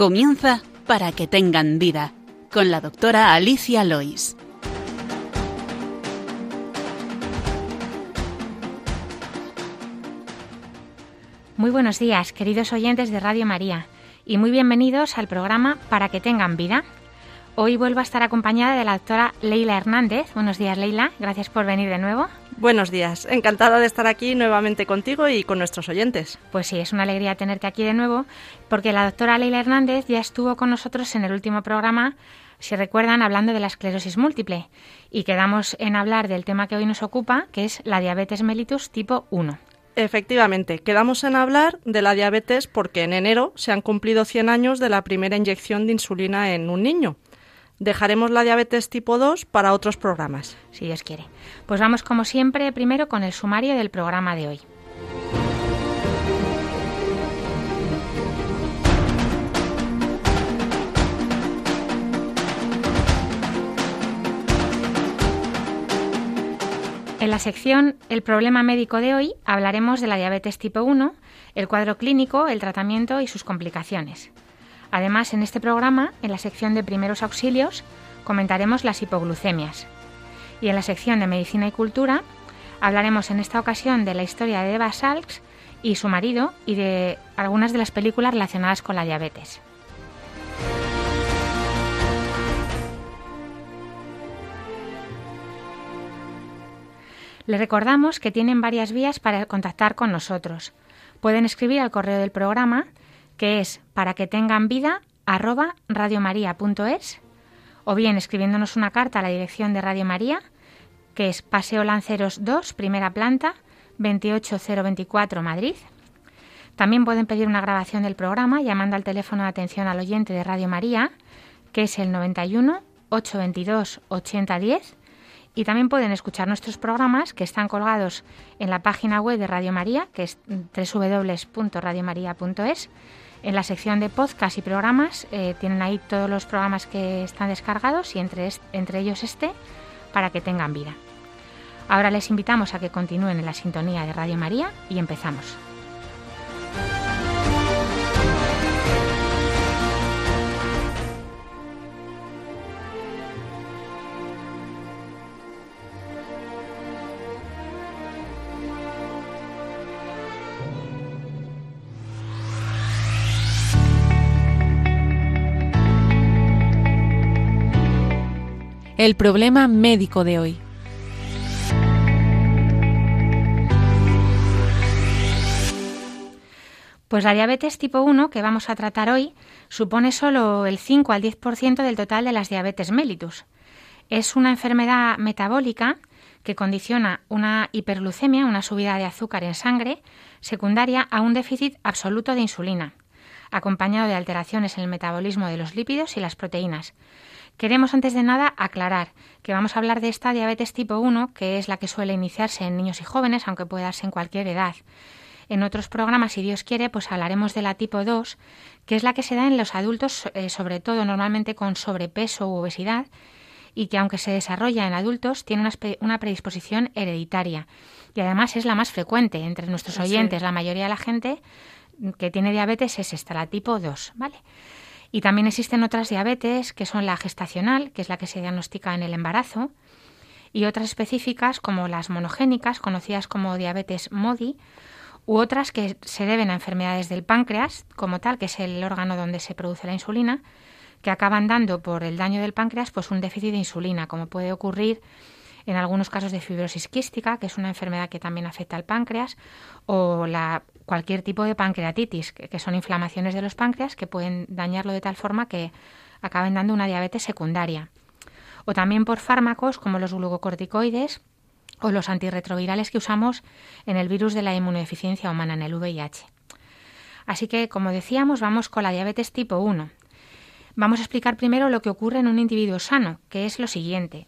Comienza para que tengan vida con la doctora Alicia Lois. Muy buenos días, queridos oyentes de Radio María, y muy bienvenidos al programa Para que tengan vida. Hoy vuelvo a estar acompañada de la doctora Leila Hernández. Buenos días, Leila. Gracias por venir de nuevo. Buenos días. Encantada de estar aquí nuevamente contigo y con nuestros oyentes. Pues sí, es una alegría tenerte aquí de nuevo, porque la doctora Leila Hernández ya estuvo con nosotros en el último programa, si recuerdan, hablando de la esclerosis múltiple. Y quedamos en hablar del tema que hoy nos ocupa, que es la diabetes mellitus tipo 1. Efectivamente, quedamos en hablar de la diabetes porque en enero se han cumplido 100 años de la primera inyección de insulina en un niño. Dejaremos la diabetes tipo 2 para otros programas. Si Dios quiere. Pues vamos como siempre primero con el sumario del programa de hoy. En la sección El problema médico de hoy hablaremos de la diabetes tipo 1, el cuadro clínico, el tratamiento y sus complicaciones. Además, en este programa, en la sección de primeros auxilios, comentaremos las hipoglucemias. Y en la sección de medicina y cultura, hablaremos en esta ocasión de la historia de Eva Salks y su marido y de algunas de las películas relacionadas con la diabetes. Les recordamos que tienen varias vías para contactar con nosotros. Pueden escribir al correo del programa que es para que tengan vida arroba radiomaria.es o bien escribiéndonos una carta a la dirección de Radio María, que es Paseo Lanceros 2, primera planta, 28024 Madrid. También pueden pedir una grabación del programa llamando al teléfono de atención al oyente de Radio María, que es el 91 822 8010. Y también pueden escuchar nuestros programas que están colgados en la página web de Radio María, que es www.radiomaria.es en la sección de podcast y programas eh, tienen ahí todos los programas que están descargados y entre, entre ellos este para que tengan vida. Ahora les invitamos a que continúen en la sintonía de Radio María y empezamos. El problema médico de hoy. Pues la diabetes tipo 1 que vamos a tratar hoy supone solo el 5 al 10% del total de las diabetes mellitus. Es una enfermedad metabólica que condiciona una hiperglucemia, una subida de azúcar en sangre, secundaria a un déficit absoluto de insulina, acompañado de alteraciones en el metabolismo de los lípidos y las proteínas, Queremos antes de nada aclarar que vamos a hablar de esta diabetes tipo 1, que es la que suele iniciarse en niños y jóvenes, aunque puede darse en cualquier edad. En otros programas, si Dios quiere, pues hablaremos de la tipo 2, que es la que se da en los adultos, eh, sobre todo normalmente con sobrepeso u obesidad, y que aunque se desarrolla en adultos, tiene una, predisposición hereditaria. Y además es la más frecuente entre nuestros oyentes. La mayoría de la gente que tiene diabetes es esta, la tipo 2, ¿vale? Y también existen otras diabetes, que son la gestacional, que es la que se diagnostica en el embarazo, y otras específicas como las monogénicas, conocidas como diabetes MODI, u otras que se deben a enfermedades del páncreas, como tal, que es el órgano donde se produce la insulina, que acaban dando por el daño del páncreas pues un déficit de insulina, como puede ocurrir en algunos casos de fibrosis quística, que es una enfermedad que también afecta al páncreas, o la cualquier tipo de pancreatitis, que, son inflamaciones de los páncreas que pueden dañarlo de tal forma que acaben dando una diabetes secundaria. O también por fármacos como los glucocorticoides o los antirretrovirales que usamos en el virus de la inmunodeficiencia humana, en el VIH. Así que, como decíamos, vamos con la diabetes tipo 1. Vamos a explicar primero lo que ocurre en un individuo sano, que es lo siguiente.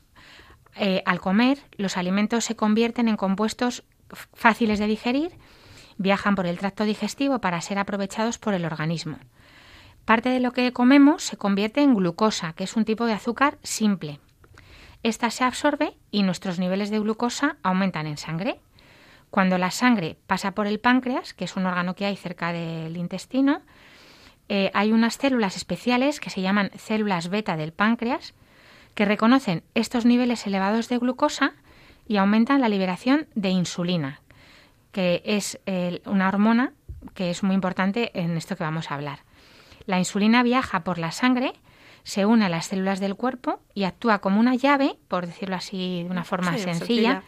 Eh, al comer, los alimentos se convierten en compuestos fáciles de digerir viajan por el tracto digestivo para ser aprovechados por el organismo. Parte de lo que comemos se convierte en glucosa, que es un tipo de azúcar simple. Esta se absorbe y nuestros niveles de glucosa aumentan en sangre. Cuando la sangre pasa por el páncreas, que es un órgano que hay cerca del intestino, eh, hay unas células especiales que se llaman células beta del páncreas que reconocen estos niveles elevados de glucosa y aumentan la liberación de insulina, que es una hormona que es muy importante en esto que vamos a hablar. La insulina viaja por la sangre, se une a las células del cuerpo y actúa como una llave, por decirlo así de una forma sencilla,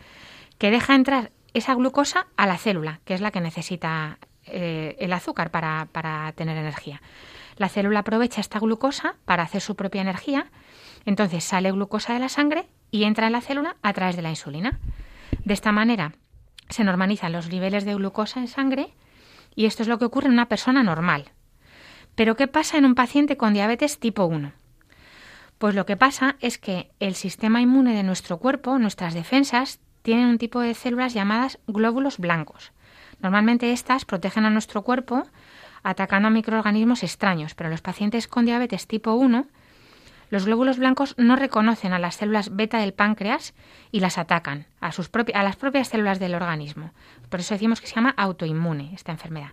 que deja entrar esa glucosa a la célula, que es la que necesita eh, el azúcar para, para tener energía. La célula aprovecha esta glucosa para hacer su propia energía, entonces sale glucosa de la sangre y entra en la célula a través de la insulina. De esta manera se normalizan los niveles de glucosa en sangre y esto es lo que ocurre en una persona normal. Pero ¿qué pasa en un paciente con diabetes tipo 1? Pues lo que pasa es que el sistema inmune de nuestro cuerpo, nuestras defensas, tienen un tipo de células llamadas glóbulos blancos. Normalmente estas protegen a nuestro cuerpo atacando a microorganismos extraños, pero en los pacientes con diabetes tipo 1, los glóbulos blancos no reconocen a las células beta del páncreas y las atacan a, sus a las propias células del organismo. Por eso decimos que se llama autoinmune esta enfermedad.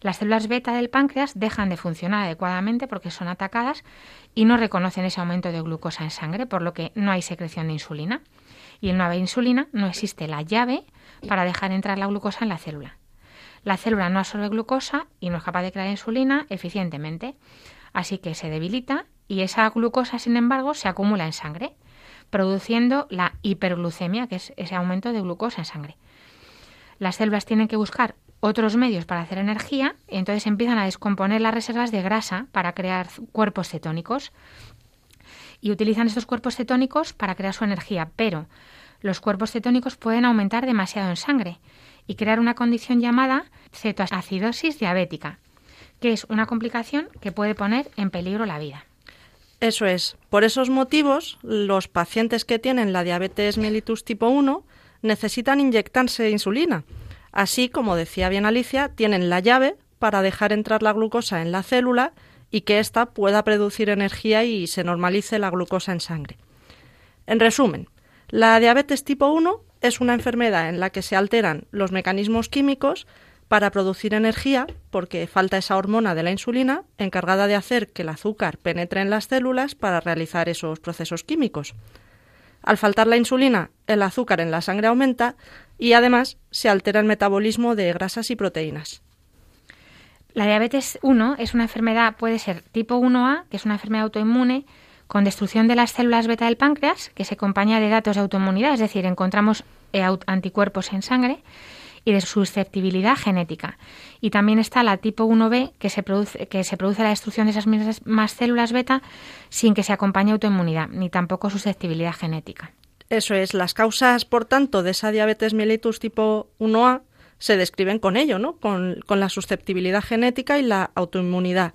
Las células beta del páncreas dejan de funcionar adecuadamente porque son atacadas y no reconocen ese aumento de glucosa en sangre, por lo que no hay secreción de insulina. Y en no haber insulina no existe la llave para dejar entrar la glucosa en la célula. La célula no absorbe glucosa y no es capaz de crear insulina eficientemente, así que se debilita y esa glucosa, sin embargo, se acumula en sangre, produciendo la hiperglucemia, que es ese aumento de glucosa en sangre. Las células tienen que buscar otros medios para hacer energía y entonces empiezan a descomponer las reservas de grasa para crear cuerpos cetónicos. Y utilizan estos cuerpos cetónicos para crear su energía, pero los cuerpos cetónicos pueden aumentar demasiado en sangre y crear una condición llamada cetoacidosis diabética, que es una complicación que puede poner en peligro la vida. Eso es. Por esos motivos, los pacientes que tienen la diabetes mellitus tipo 1 necesitan inyectarse insulina Así, como decía bien Alicia, tienen la llave para dejar entrar la glucosa en la célula y que ésta pueda producir energía y se normalice la glucosa en sangre. En resumen, la diabetes tipo 1 es una enfermedad en la que se alteran los mecanismos químicos para producir energía porque falta esa hormona de la insulina encargada de hacer que el azúcar penetre en las células para realizar esos procesos químicos. Al faltar la insulina, el azúcar en la sangre aumenta y además se altera el metabolismo de grasas y proteínas. La diabetes 1 es una enfermedad, puede ser tipo 1A, que es una enfermedad autoinmune, con destrucción de las células beta del páncreas, que se acompaña de datos de autoinmunidad, es decir, encontramos eh, anticuerpos en sangre, y de susceptibilidad genética. Y también está la tipo 1B, que se produce, que se produce la destrucción de esas mismas células beta sin que se acompañe autoinmunidad, ni tampoco susceptibilidad genética. Eso es, las causas, por tanto, de esa diabetes mellitus tipo 1A se describen con ello, ¿no? Con, con, la susceptibilidad genética y la autoinmunidad.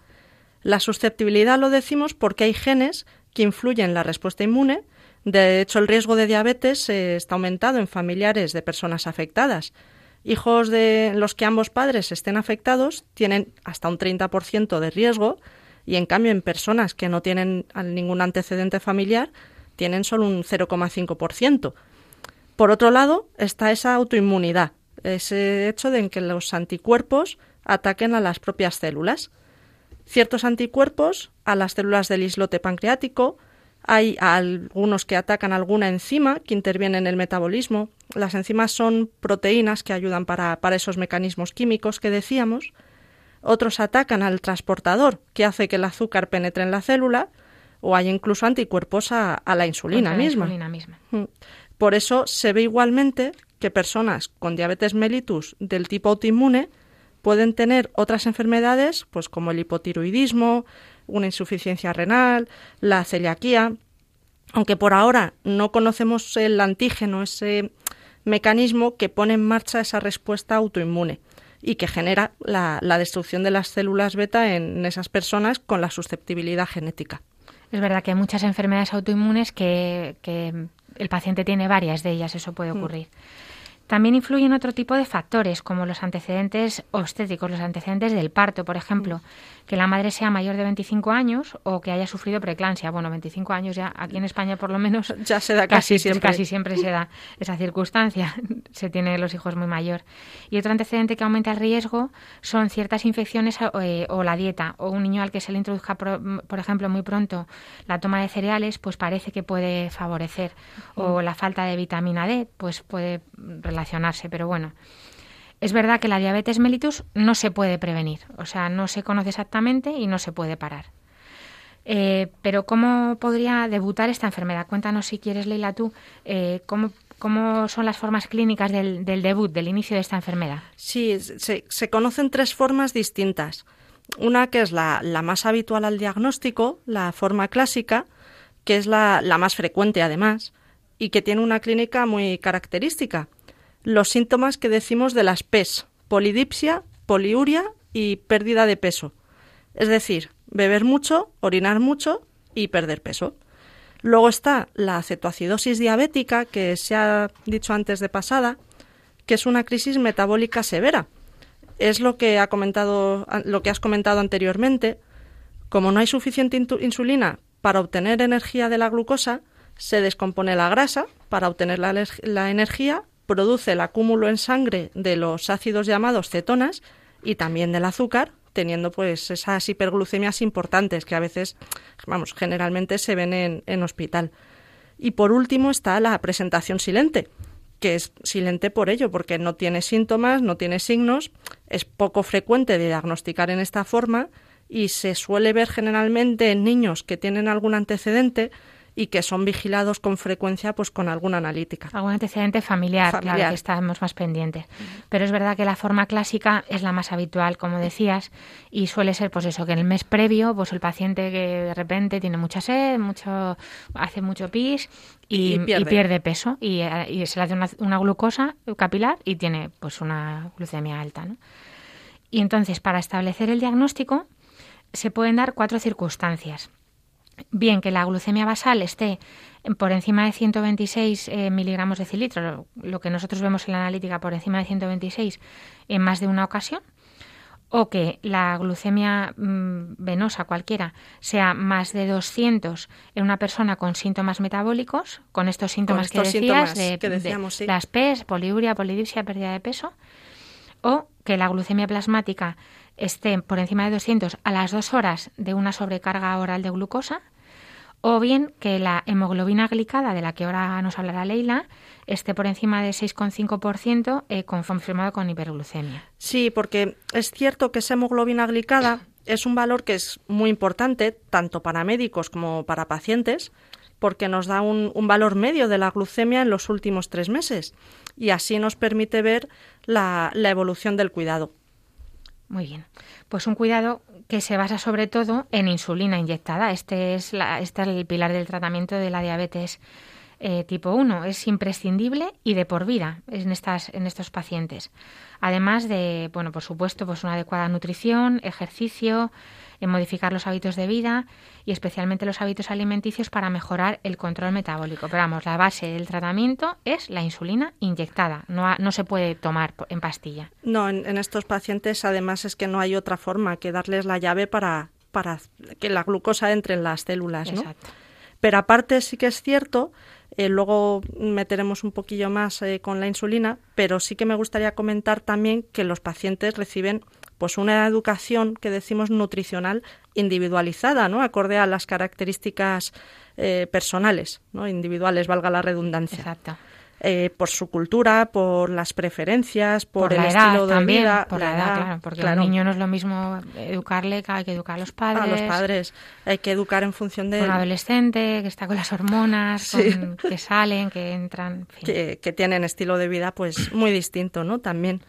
La susceptibilidad lo decimos porque hay genes que influyen en la respuesta inmune. De hecho, el riesgo de diabetes eh, está aumentado en familiares de personas afectadas. Hijos de los que ambos padres estén afectados tienen hasta un 30% de riesgo y en cambio en personas que no tienen ningún antecedente familiar tienen solo un 0,5%. Por otro lado, está esa autoinmunidad, ese hecho de que los anticuerpos ataquen a las propias células. Ciertos anticuerpos a las células del islote pancreático, hay algunos que atacan alguna enzima que interviene en el metabolismo. Las enzimas son proteínas que ayudan para, para esos mecanismos químicos que decíamos. Otros atacan al transportador, que hace que el azúcar penetre en la célula o hay incluso anticuerpos a, la insulina misma. Mm. Por eso se ve igualmente que personas con diabetes mellitus del tipo autoinmune pueden tener otras enfermedades, pues como el hipotiroidismo, una insuficiencia renal, la celiaquía, aunque por ahora no conocemos el antígeno, ese mecanismo que pone en marcha esa respuesta autoinmune y que genera la, la destrucción de las células beta en esas personas con la susceptibilidad genética. Es verdad que hay muchas enfermedades autoinmunes que, el paciente tiene varias de ellas, eso puede mm. ocurrir. También influyen otro tipo de factores, como los antecedentes obstétricos, los antecedentes del parto, por ejemplo, que la madre sea mayor de 25 años o que haya sufrido preeclampsia. Bueno, 25 años ya aquí en España por lo menos ya se da casi, siempre. Casi siempre se da esa circunstancia, se tiene los hijos muy mayor. Y otro antecedente que aumenta el riesgo son ciertas infecciones eh, o la dieta o un niño al que se le introduzca, por, ejemplo, muy pronto la toma de cereales, pues parece que puede favorecer o la falta de vitamina D, pues puede relacionarse, pero bueno. Es verdad que la diabetes mellitus no se puede prevenir, o sea, no se conoce exactamente y no se puede parar. Eh, pero ¿cómo podría debutar esta enfermedad? Cuéntanos si quieres, Leila, tú, eh, ¿cómo, ¿cómo, son las formas clínicas del, debut, del inicio de esta enfermedad? Sí, se, conocen tres formas distintas. Una que es la, más habitual al diagnóstico, la forma clásica, que es la, la más frecuente además, y que tiene una clínica muy característica los síntomas que decimos de las PES, polidipsia, poliuria y pérdida de peso. Es decir, beber mucho, orinar mucho y perder peso. Luego está la cetoacidosis diabética, que se ha dicho antes de pasada, que es una crisis metabólica severa. Es lo que ha comentado lo que has comentado anteriormente. Como no hay suficiente insulina para obtener energía de la glucosa, se descompone la grasa para obtener la energía produce el acúmulo en sangre de los ácidos llamados cetonas y también del azúcar, teniendo pues esas hiperglucemias importantes que a veces, vamos, generalmente se ven en, en hospital. Y por último está la presentación silente, que es silente por ello, porque no tiene síntomas, no tiene signos, es poco frecuente de diagnosticar en esta forma y se suele ver generalmente en niños que tienen algún antecedente y que son vigilados con frecuencia pues con alguna analítica. Algún antecedente familiar, claro, que estamos más pendientes. Pero es verdad que la forma clásica es la más habitual, como decías, y suele ser pues eso, que en el mes previo, pues el paciente que de repente tiene mucha sed, mucho, hace mucho pis y, pierde. peso y, se le hace una, una, glucosa capilar y tiene pues una glucemia alta. ¿no? Y entonces, para establecer el diagnóstico, se pueden dar cuatro circunstancias bien que la glucemia basal esté por encima de 126 eh, miligramos de cilitro, lo, que nosotros vemos en la analítica por encima de 126 en más de una ocasión, o que la glucemia mm, venosa cualquiera sea más de 200 en una persona con síntomas metabólicos, con estos síntomas que decías, de, las PES, poliuria, polidipsia, pérdida de peso, o que la glucemia plasmática esté por encima de 200 a las dos horas de una sobrecarga oral de glucosa, o bien que la hemoglobina glicada, de la que ahora nos hablará Leila, esté por encima de 6,5% eh, confirmado con hiperglucemia. Sí, porque es cierto que esa hemoglobina glicada es un valor que es muy importante tanto para médicos como para pacientes, porque nos da un, valor medio de la glucemia en los últimos tres meses y así nos permite ver la evolución del cuidado. Muy bien. Pues un cuidado que se basa sobre todo en insulina inyectada. Este es, la, este es el pilar del tratamiento de la diabetes eh, tipo 1. Es imprescindible y de por vida en, estas, en estos pacientes. Además de, bueno, por supuesto, pues una adecuada nutrición, ejercicio, en modificar los hábitos de vida y especialmente los hábitos alimenticios para mejorar el control metabólico. Pero vamos, la base del tratamiento es la insulina inyectada, no, no se puede tomar en pastilla. No, en, estos pacientes además es que no hay otra forma que darles la llave para, para que la glucosa entre en las células. ¿no? Exacto. Pero aparte sí que es cierto eh, luego meteremos un poquillo más eh, con la insulina, pero sí que me gustaría comentar también que los pacientes reciben pues una educación que decimos nutricional individualizada, ¿no? Acorde a las características eh, personales, ¿no? Individuales, valga la redundancia. Exacto. Eh, por su cultura, por las preferencias, por, el estilo de vida. Por la, edad, claro, porque al niño no es lo mismo educarle que hay que educar a los padres. A los padres. Hay que educar en función de. Un adolescente que está con las hormonas, que salen, que entran. Que, que tienen estilo de vida pues muy distinto, ¿no? También.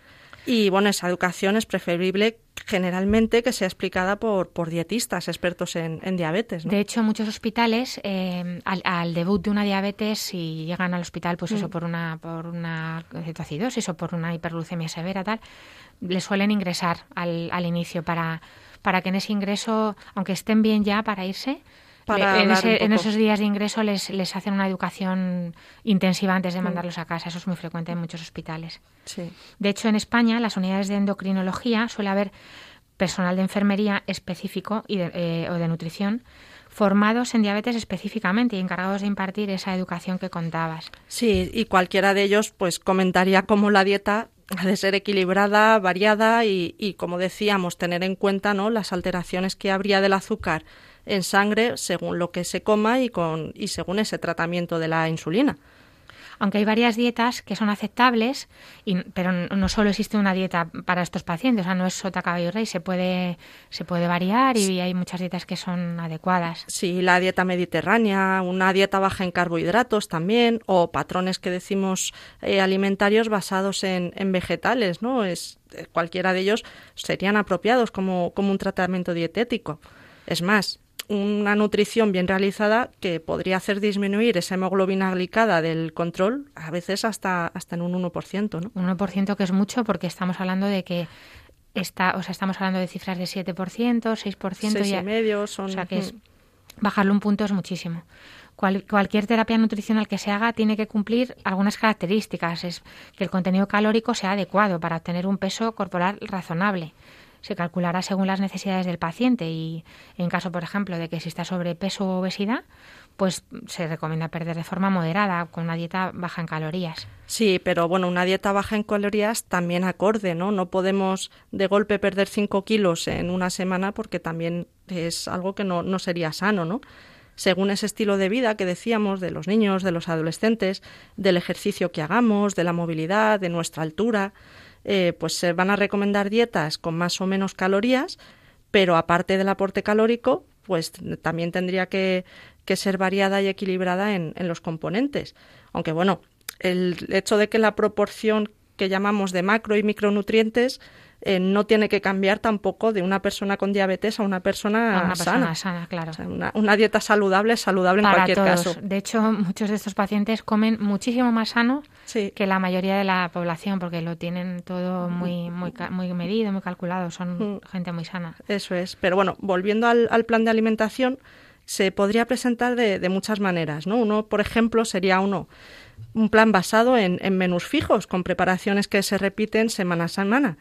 Y bueno, esa educación es preferible generalmente que sea explicada por, por dietistas expertos en, diabetes. De hecho, muchos hospitales, eh, al, debut de una diabetes, si llegan al hospital, pues eso, mm. por una, por una cetoacidosis o por una hiperglucemia severa, tal, le suelen ingresar al, al inicio para, para que en ese ingreso, aunque estén bien ya para irse, en, esos días de ingreso les, les hacen una educación intensiva antes de mm. mandarlos a casa. Eso es muy frecuente en muchos hospitales. De hecho, en España, las unidades de endocrinología suele haber personal de enfermería específico y eh, o de nutrición formados en diabetes específicamente y encargados de impartir esa educación que contabas. Sí, y cualquiera de ellos pues comentaría cómo la dieta ha de ser equilibrada, variada y, y, como decíamos, tener en cuenta ¿no? las alteraciones que habría del azúcar en sangre según lo que se coma y, con, y según ese tratamiento de la insulina aunque hay varias dietas que son aceptables, y, pero no solo existe una dieta para estos pacientes, o sea, no es sota, caballo rey, se puede, se puede variar y hay muchas dietas que son adecuadas. Sí, la dieta mediterránea, una dieta baja en carbohidratos también, o patrones que decimos eh, alimentarios basados en, en vegetales, ¿no? Es, eh, cualquiera de ellos serían apropiados como, como un tratamiento dietético. Es más, una nutrición bien realizada que podría hacer disminuir esa hemoglobina glicada del control a veces hasta, hasta en un 1%. ¿no? Un 1% que es mucho porque estamos hablando de que está, o sea, estamos hablando de cifras de 7%, 6%. y medio son... O sea, que es, mm. bajarlo un punto es muchísimo. cualquier terapia nutricional que se haga tiene que cumplir algunas características. Es que el contenido calórico sea adecuado para obtener un peso corporal razonable se calculará según las necesidades del paciente y en caso, por ejemplo, de que exista sobrepeso o obesidad, pues se recomienda perder de forma moderada con una dieta baja en calorías. Sí, pero bueno, una dieta baja en calorías también acorde, ¿no? No podemos de golpe perder 5 kilos en una semana porque también es algo que no, no sería sano, ¿no? según ese estilo de vida que decíamos de los niños, de los adolescentes, del ejercicio que hagamos, de la movilidad, de nuestra altura. Eh, pues se van a recomendar dietas con más o menos calorías, pero aparte del aporte calórico, pues también tendría que, ser variada y equilibrada en, en los componentes. Aunque bueno, el hecho de que la proporción que llamamos de macro y micronutrientes eh, no tiene que cambiar tampoco de una persona con diabetes a una persona, sana. sana. claro. una, dieta saludable es saludable en cualquier caso. De hecho, muchos de estos pacientes comen muchísimo más sano que la mayoría de la población porque lo tienen todo muy, muy, muy medido, muy calculado. Son mm. gente muy sana. Eso es. Pero bueno, volviendo al, plan de alimentación, se podría presentar de, de muchas maneras. ¿no? Uno, por ejemplo, sería uno un plan basado en, en, menús fijos, con preparaciones que se repiten semana a semana.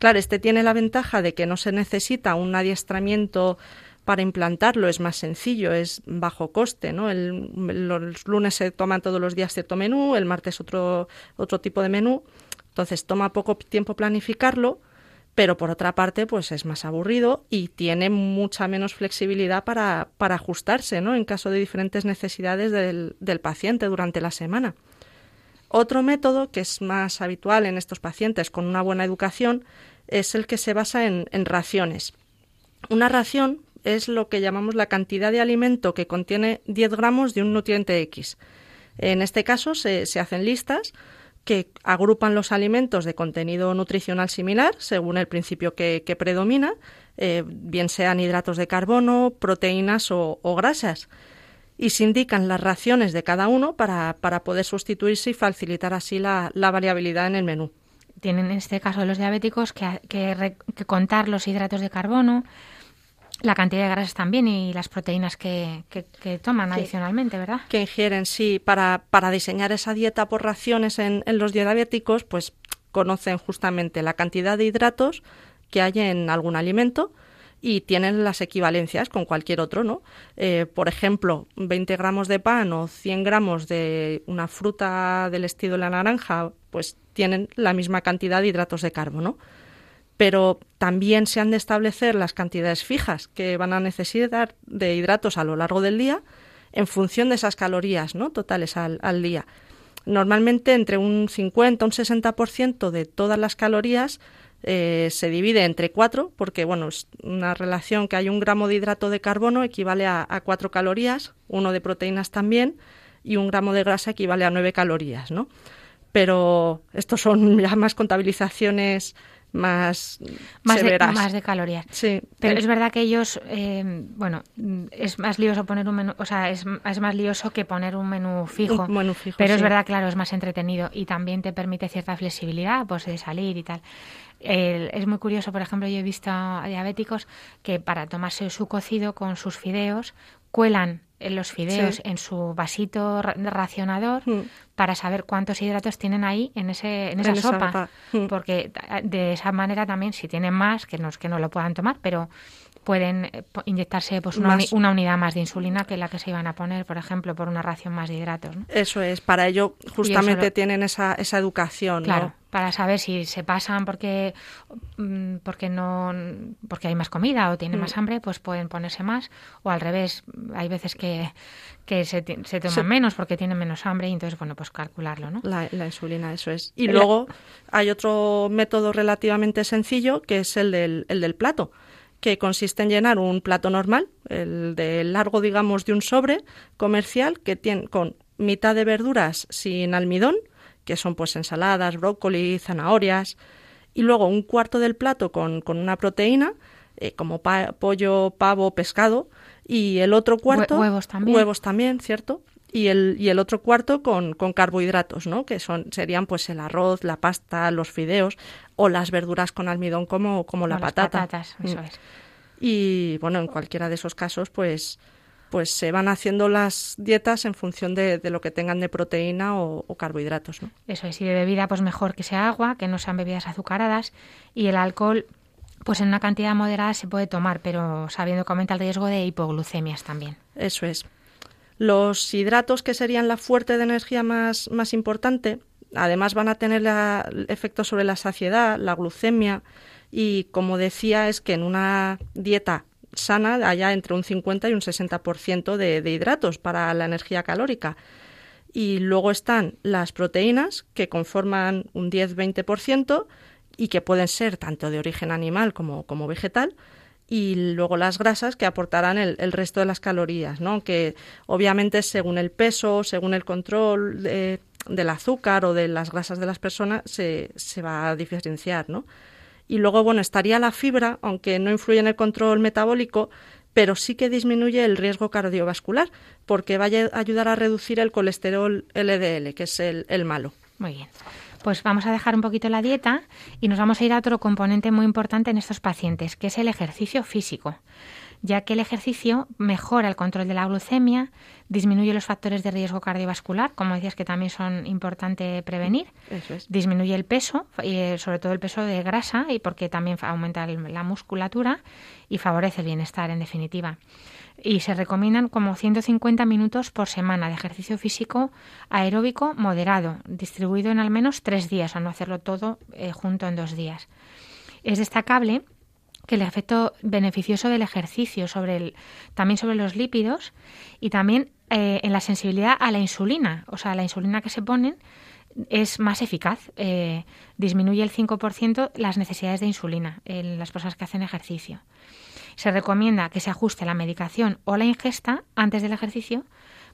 Claro, este tiene la ventaja de que no se necesita un adiestramiento para implantarlo, es más sencillo, es bajo coste, ¿no? Los lunes se toman todos los días cierto menú, el martes otro, otro tipo de menú, entonces toma poco tiempo planificarlo, pero por otra parte, pues es más aburrido y tiene mucha menos flexibilidad para, para ajustarse, ¿no? En caso de diferentes necesidades del, del paciente durante la semana. Otro método que es más habitual en estos pacientes con una buena educación es el que se basa en, raciones. Una ración es lo que llamamos la cantidad de alimento que contiene 10 gramos de un nutriente X. En este caso se, hacen listas que agrupan los alimentos de contenido nutricional similar según el principio que, predomina, eh, bien sean hidratos de carbono, proteínas o, grasas. Y se indican las raciones de cada uno para, poder sustituirse y facilitar así la variabilidad en el menú tienen en este caso los diabéticos que, que, contar los hidratos de carbono, la cantidad de grasas también y las proteínas que, que toman adicionalmente, ¿verdad? Que ingieren, sí. Para, para diseñar esa dieta por raciones en, en los diabéticos, pues conocen justamente la cantidad de hidratos que hay en algún alimento, y tienen las equivalencias con cualquier otro, ¿no? Eh, por ejemplo, 20 gramos de pan o 100 gramos de una fruta del estilo de la naranja, pues tienen la misma cantidad de hidratos de carbono. Pero también se han de establecer las cantidades fijas que van a necesitar de hidratos a lo largo del día en función de esas calorías ¿no? totales al, al día. Normalmente entre un 50 o un 60% de todas las calorías eh, se divide entre cuatro, porque bueno, es una relación que hay un gramo de hidrato de carbono equivale a, cuatro calorías, uno de proteínas también, y un gramo de grasa equivale a nueve calorías, ¿no? Pero estos son ya más contabilizaciones más, más severas. De, más de calorías. Sí. Pero es verdad que ellos, eh, bueno, es más lioso poner un menú, o sea, es, es más lioso que poner un menú fijo. Un menú fijo pero es verdad, claro, es más entretenido y también te permite cierta flexibilidad, pues de salir y tal es muy curioso, por ejemplo, yo he visto a diabéticos que para tomarse su cocido con sus fideos cuelan los fideos en su vasito racionador Mm. para saber cuántos hidratos tienen ahí en, ese, en esa En esa sopa. Mm. Porque eh, de esa manera también, si tienen más, que no es que no lo puedan tomar, pero pueden eh, inyectarse pues una, uni- Más. una unidad más de insulina que la que se iban a poner, por ejemplo, por una ración más de hidratos. ¿no? Eso es, para ello justamente lo- tienen esa, esa educación, ¿no? Para saber si se pasan porque mm, porque no porque hay más comida o tienen Mm. más hambre, pues pueden ponerse más o al revés, hay veces que, que se, se toman menos porque tienen menos hambre y entonces bueno, pues calcularlo, ¿no? La, la insulina, eso es. Y La- luego hay otro método relativamente sencillo que es el del, el del plato, que consiste en llenar un plato normal, el de largo, digamos, de un sobre comercial que tiene con mitad de verduras sin almidón, que son pues ensaladas, brócoli, zanahorias, y luego un cuarto del plato con, con una proteína, eh, como pa- pollo, pavo, pescado, y el otro cuarto... huevos también. Huevos también, ¿cierto? Y el, y el otro cuarto con, con carbohidratos, ¿no? Que son, serían pues el arroz, la pasta, los fideos o las verduras con almidón como, como la las patata. patatas, eso Mm. es. Y bueno, en cualquiera de esos casos, pues, pues se van haciendo las dietas en función de, de lo que tengan de proteína o, o carbohidratos, ¿no? Eso es, y de bebida pues mejor que sea agua, que no sean bebidas azucaradas y el alcohol pues en una cantidad moderada se puede tomar, pero sabiendo que aumenta el riesgo de hipoglucemias también. Eso es. Los hidratos, que serían la fuerte de energía más, más importante, además van a tener la- el efecto sobre la saciedad, la glucemia, y como decía, es que en una dieta sana haya entre un 50 y un 60% de, de hidratos para la energía calórica. Y luego están las proteínas, que conforman un 10-20% y que pueden ser tanto de origen animal como, vegetal. Y luego las grasas que aportarán el, resto de las calorías, ¿no? Que obviamente según el peso, según el control de- del azúcar o de las grasas de las personas, se, se va a diferenciar, ¿no? Y luego, bueno, estaría la fibra, aunque no influye en el control metabólico, pero sí que disminuye el riesgo cardiovascular, porque va a ayudar a reducir el colesterol LDL, que es el, el malo. Muy bien. Pues vamos a dejar un poquito la dieta y nos vamos a ir a otro componente muy importante en estos pacientes, que es el ejercicio físico, ya que el ejercicio mejora el control de la glucemia, disminuye los factores de riesgo cardiovascular, como decías que también son importante prevenir, Eso es. disminuye el peso, y, eh, sobre todo el peso de grasa, y porque también aumenta la musculatura y favorece el bienestar, en definitiva. Y se recomiendan como 150 minutos por semana de ejercicio físico aeróbico moderado, distribuido en al menos tres días, o no hacerlo todo eh, junto en dos días. Es destacable que el efecto beneficioso del ejercicio sobre el, también sobre los lípidos y también eh, en la sensibilidad a la insulina, o sea, la insulina que se ponen es más eficaz, eh, disminuye el 5% las necesidades de insulina en las personas que hacen ejercicio. Se recomienda que se ajuste la medicación o la ingesta antes del ejercicio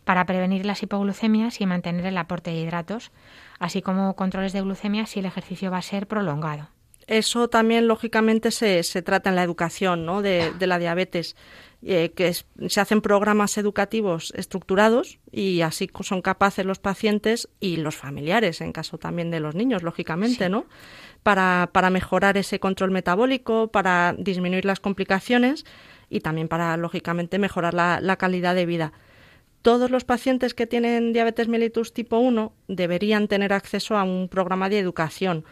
para prevenir las hipoglucemias y mantener el aporte de hidratos, así como controles de glucemia si el ejercicio va a ser prolongado. Eso también, lógicamente, se, se trata en la educación ¿no? de, de la diabetes, eh, que es- se hacen programas educativos estructurados y así son capaces los pacientes y los familiares, en caso también de los niños, lógicamente, ¿no? Para, para mejorar ese control metabólico, para disminuir las complicaciones y también para, lógicamente, mejorar la, la calidad de vida. Todos los pacientes que tienen diabetes mellitus tipo 1 deberían tener acceso a un programa de educación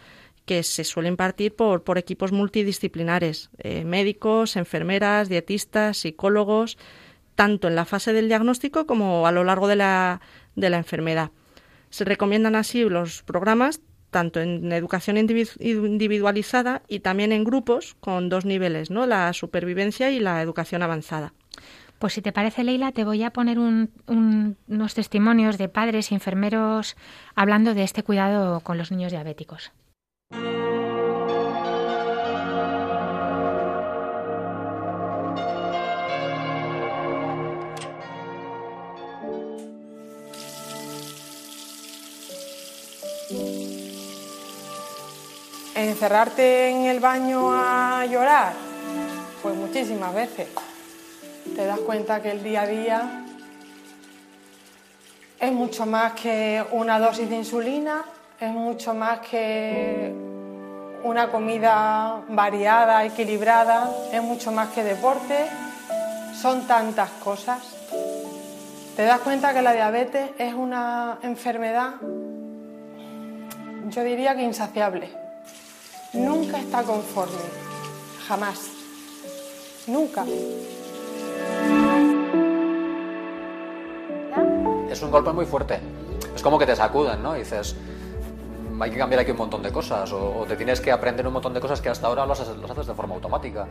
que se suele impartir por, por equipos multidisciplinares, eh, médicos, enfermeras, dietistas, psicólogos, tanto en la fase del diagnóstico como a lo largo de la, de la enfermedad. Se recomiendan así los programas tanto en educación individu- individualizada y también en grupos con dos niveles, ¿no? la supervivencia y la educación avanzada. Pues si te parece, Leila, te voy a poner un- un- unos testimonios de padres y enfermeros hablando de este cuidado con los niños diabéticos. Encerrarte en el baño a llorar, pues muchísimas veces. Te das cuenta que el día a día es mucho más que una dosis de insulina, es mucho más que una comida variada, equilibrada, es mucho más que deporte. Son tantas cosas te das cuenta que la diabetes es una enfermedad, yo diría que insaciable. Nunca está conforme, jamás, nunca. Es un golpe muy fuerte. Es como que te sacuden, ¿no? Dices, "Mm, hay que cambiar aquí un montón de cosas o, o te tienes que aprender un montón de cosas que hasta ahora los haces, los haces de forma automática.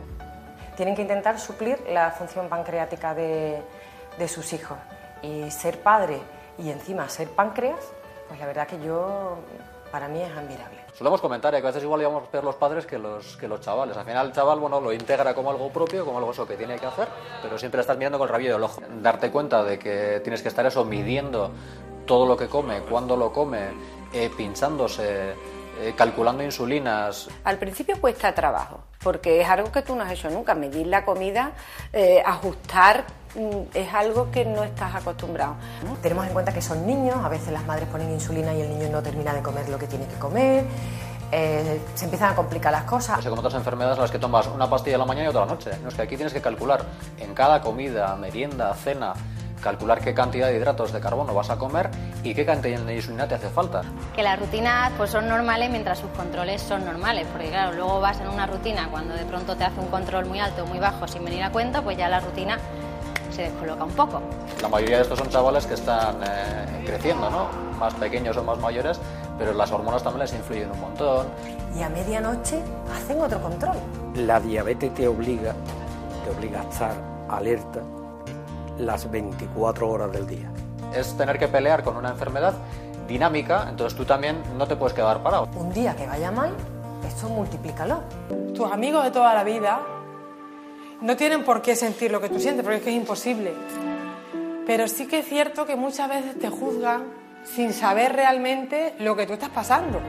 Tienen que intentar suplir la función pancreática de, de sus hijos. Y ser padre y encima ser páncreas, pues la verdad que yo, para mí es admirable. Solemos comentar ¿eh? que a veces igual llevamos peor los padres que los, que los chavales. Al final el chaval bueno, lo integra como algo propio, como algo eso que tiene que hacer, pero siempre estás mirando con el rabillo del ojo. Darte cuenta de que tienes que estar eso midiendo todo lo que come, cuándo lo come, eh, pinchándose, eh, calculando insulinas. Al principio cuesta trabajo, porque es algo que tú no has hecho nunca. Medir la comida, eh, ajustar, mm, es algo que no estás acostumbrado. Tenemos en cuenta que son niños, a veces las madres ponen insulina y el niño no termina de comer lo que tiene que comer, eh, se empiezan a complicar las cosas. No sé, como otras enfermedades a las que tomas una pastilla a la mañana y otra a la noche. No, es que aquí tienes que calcular en cada comida, merienda, cena, calcular qué cantidad de hidratos de carbono vas a comer y qué cantidad de insulina te hace falta. que las rutinas pues son normales mientras sus controles son normales, porque claro, luego vas en una rutina cuando de pronto te hace un control muy alto o muy bajo sin venir a cuenta, pues ya la rutina se descoloca un poco. La mayoría de estos son chavales que están eh, creciendo, ¿no? Más pequeños o más mayores, pero las hormonas también les influyen un montón. Y a medianoche hacen otro control. La diabetes te obliga, te obliga a estar alerta las 24 horas del día. Es tener que pelear con una enfermedad dinámica, entonces tú también no te puedes quedar parado. Un día que vaya mal, esto multiplícalo. Tus amigos de toda la vida no tienen por qué sentir lo que tú sientes, porque es que es imposible. Pero sí que es cierto que muchas veces te juzgan sin saber realmente lo que tú estás pasando.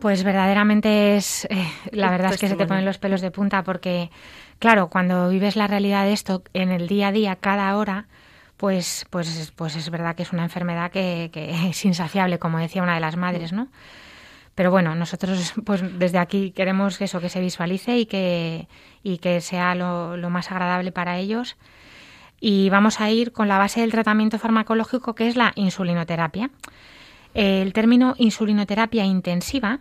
Pues verdaderamente es, eh, la verdad es que se te ponen los pelos de punta porque, claro, cuando vives la realidad de esto en el día a día, cada hora, pues, pues, pues es verdad que es una enfermedad que, que es insaciable, como decía una de las madres, ¿no? Pero bueno, nosotros pues desde aquí queremos eso, que se visualice y que, y que sea lo, lo más agradable para ellos. Y vamos a ir con la base del tratamiento farmacológico, que es la insulinoterapia. El término insulinoterapia intensiva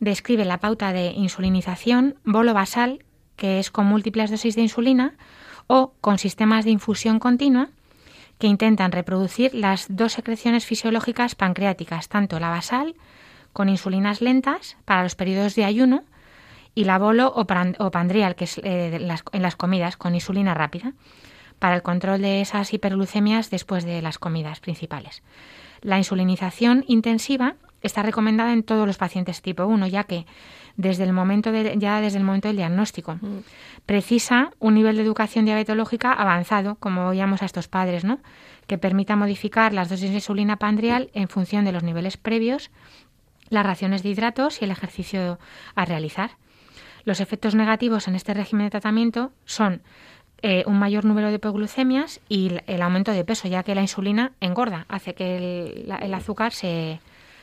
describe la pauta de insulinización bolo basal, que es con múltiples dosis de insulina, o con sistemas de infusión continua que intentan reproducir las dos secreciones fisiológicas pancreáticas, tanto la basal, con insulinas lentas para los periodos de ayuno, y la bolo o, pandrial, que es eh, en las comidas, con insulina rápida, para el control de esas hiperglucemias después de las comidas principales. La insulinización intensiva está recomendada en todos los pacientes tipo 1, ya que desde el momento de- ya desde el momento del diagnóstico precisa un nivel de educación diabetológica avanzado, como oíamos a estos padres, ¿no? que permita modificar las dosis de insulina pandrial en función de los niveles previos, las raciones de hidratos y el ejercicio a realizar. Los efectos negativos en este régimen de tratamiento son eh, un mayor número de hipoglucemias y el, aumento de peso, ya que la insulina engorda, hace que el, la- el azúcar se,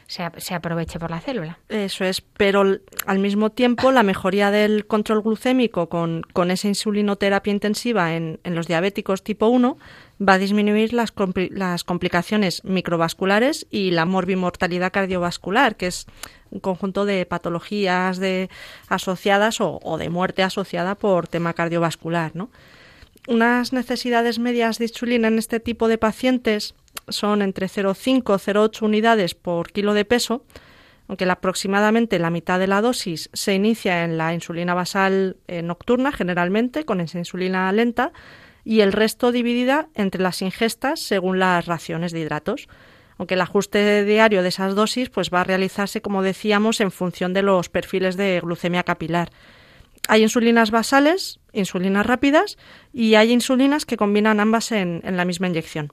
se, ap- se aproveche por la célula. Eso es, pero al mismo tiempo la mejoría del control glucémico con, con esa insulinoterapia intensiva en, en los diabéticos tipo 1 va a disminuir las, las complicaciones microvasculares y la morbimortalidad cardiovascular, que es un conjunto de patologías de, asociadas o, o de muerte asociada por tema cardiovascular, ¿no? Unas necesidades medias de insulina en este tipo de pacientes son entre 0,5 0,8 unidades por kilo de peso, aunque aproximadamente la mitad de la dosis se inicia en la insulina basal eh, nocturna, generalmente, con esa insulina lenta, y el resto dividida entre las ingestas según las raciones de hidratos. Aunque el ajuste diario de esas dosis pues, va a realizarse, como decíamos, en función de los perfiles de glucemia capilar. Hay insulinas basales, insulinas rápidas y hay insulinas que combinan ambas en, en la misma inyección.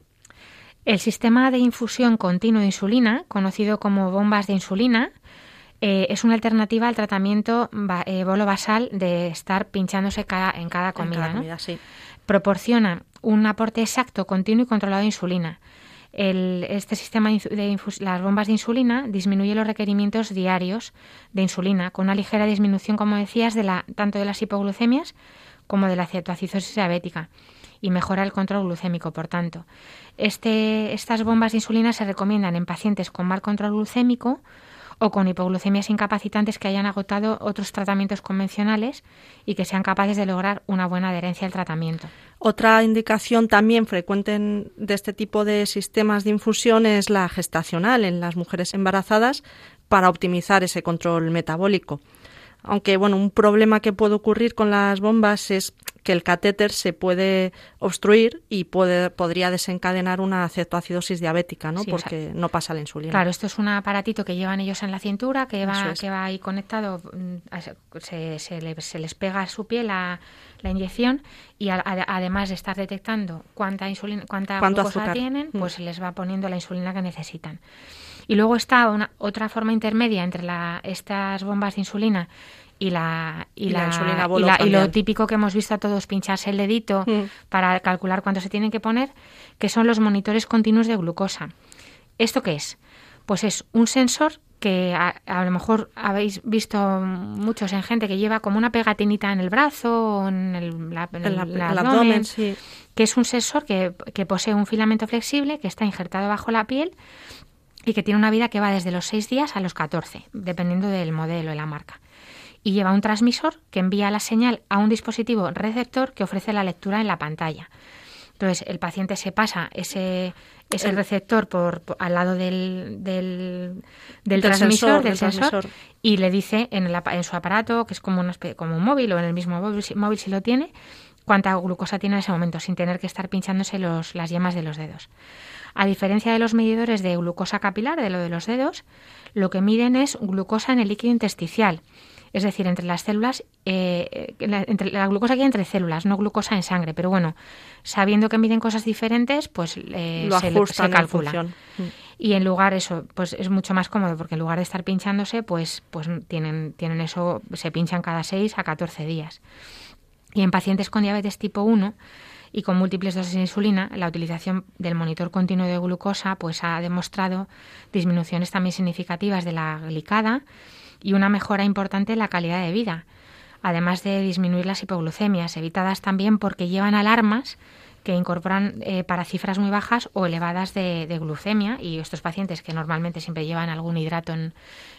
El sistema de infusión continuo de insulina, conocido como bombas de insulina, eh, es una alternativa al tratamiento ba- eh, bolo basal de estar pinchándose cada- en cada comida. En cada ¿no? comida, sí. Proporciona un aporte exacto, continuo y controlado de insulina. Este sistema de las bombas de insulina disminuye los requerimientos diarios de insulina, con una ligera disminución, como decías, de la, tanto de las hipoglucemias como de la cetoacidosis diabética y mejora el control glucémico, por tanto. Este, estas bombas de insulina se recomiendan en pacientes con mal control glucémico o con hipoglucemias incapacitantes que hayan agotado otros tratamientos convencionales y que sean capaces de lograr una buena adherencia al tratamiento. Otra indicación también frecuente de este tipo de sistemas de infusión es la gestacional en las mujeres embarazadas para optimizar ese control metabólico. Aunque bueno, un problema que puede ocurrir con las bombas es que el catéter se puede obstruir y puede, podría desencadenar una cetoacidosis diabética, ¿no? Porque no pasa la insulina. Claro, esto es un aparatito que llevan ellos en la cintura, que va, que va ahí conectado, mm, se, se, les pega a su piel la, la inyección y además de estar detectando cuánta insulina, cuánta glucosa tienen, mm. pues se les va poniendo la insulina que necesitan. Y luego está una, otra forma intermedia entre la, estas bombas de insulina y la y, la, y, lo típico que hemos visto a todos pincharse el dedito mm. para calcular cuánto se tienen que poner, que son los monitores continuos de glucosa. ¿Esto qué es? Pues es un sensor que a, lo mejor habéis visto muchos en gente que lleva como una pegatinita en el brazo o en el, abdomen, que es un sensor que, que posee un filamento flexible que está injertado bajo la piel y que tiene una vida que va desde los 6 días a los 14, dependiendo del modelo y la marca y lleva un transmisor que envía la señal a un dispositivo receptor que ofrece la lectura en la pantalla. Entonces, el paciente se pasa ese, ese receptor por, al lado del, del, transmisor, del, sensor, y le dice en, en, su aparato, que es como, como un móvil o en el mismo móvil, móvil si lo tiene, cuánta glucosa tiene en ese momento, sin tener que estar pinchándose los, las yemas de los dedos. A diferencia de los medidores de glucosa capilar, de lo de los dedos, lo que miden es glucosa en el líquido intersticial, es decir, entre las células, eh, la, entre la glucosa que hay entre células, no glucosa en sangre. Pero bueno, sabiendo que miden cosas diferentes, pues eh, se, se, calcula. Y en lugar eso, pues es mucho más cómodo porque en lugar de estar pinchándose, pues, pues tienen, tienen eso, se pinchan cada 6 a 14 días. Y en pacientes con diabetes tipo 1 y con múltiples dosis de insulina, la utilización del monitor continuo de glucosa pues ha demostrado disminuciones también significativas de la glicada y una mejora importante en la calidad de vida, además de disminuir las hipoglucemias, evitadas también porque llevan alarmas que incorporan eh, para cifras muy bajas o elevadas de, glucemia y estos pacientes que normalmente siempre llevan algún hidrato en,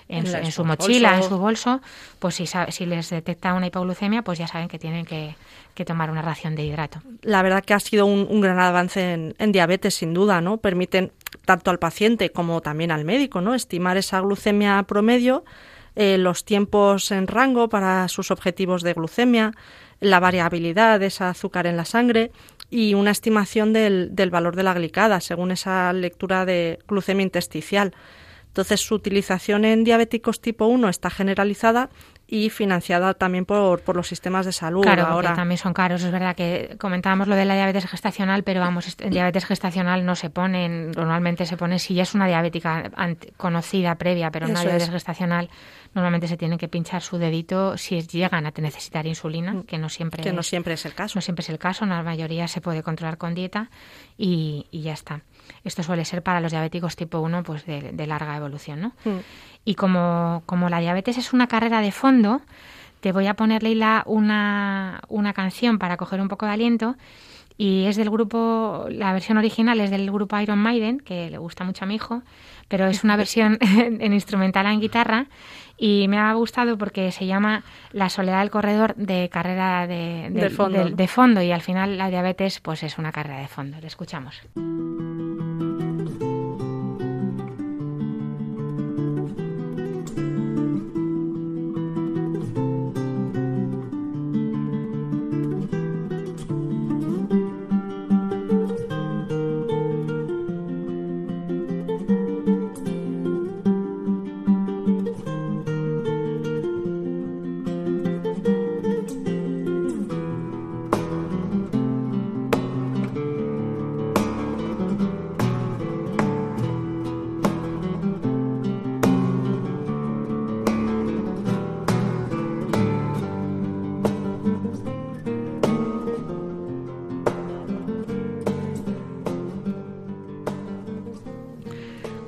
en, su, mochila, en su bolso, pues si, si les detecta una hipoglucemia, pues ya saben que tienen que, tomar una ración de hidrato. La verdad que ha sido un, gran avance en, en, diabetes, sin duda, ¿no? Permiten tanto al paciente como también al médico, ¿no? Estimar esa glucemia promedio eh, los tiempos en rango para sus objetivos de glucemia, la variabilidad de ese azúcar en la sangre y una estimación del, del valor de la glicada según esa lectura de glucemia intersticial. Entonces, su utilización en diabéticos tipo 1 está generalizada y financiada también por, por los sistemas de salud. Claro, ahora también son caros. Es verdad que comentábamos lo de la diabetes gestacional, pero vamos, en diabetes gestacional no se pone, normalmente se pone si ya es una diabética conocida previa, pero en una diabetes gestacional normalmente se tienen que pinchar su dedito si llegan a necesitar insulina, mm. que no siempre que no siempre es el caso. No siempre es el caso, la mayoría se puede controlar con dieta y, y ya está. Esto suele ser para los diabéticos tipo 1 pues de, larga evolución, ¿no? Mm. Y como, como la diabetes es una carrera de fondo, te voy a poner, Leila, una, una canción para coger un poco de aliento y es del grupo, la versión original es del grupo Iron Maiden, que le gusta mucho a mi hijo, pero es una versión en instrumental en guitarra y me ha gustado porque se llama La soledad del corredor de carrera de, de, fondo. y al final la diabetes pues es una carrera de fondo. Le escuchamos.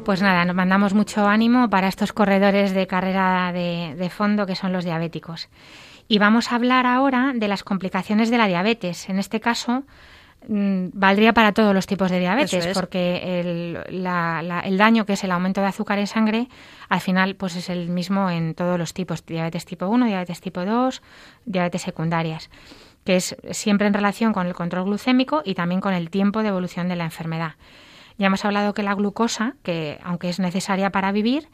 Pues nada, nos mandamos mucho ánimo para estos corredores de carrera de, de fondo que son los diabéticos. Y vamos a hablar ahora de las complicaciones de la diabetes. En este caso, mm, valdría para todos los tipos de diabetes, es. porque el, la- la- el daño que es el aumento de azúcar en sangre, al final pues es el mismo en todos los tipos, diabetes tipo 1, diabetes tipo 2, diabetes secundarias, que es siempre en relación con el control glucémico y también con el tiempo de evolución de la enfermedad. Ya hemos hablado que la glucosa, que aunque es necesaria para vivir,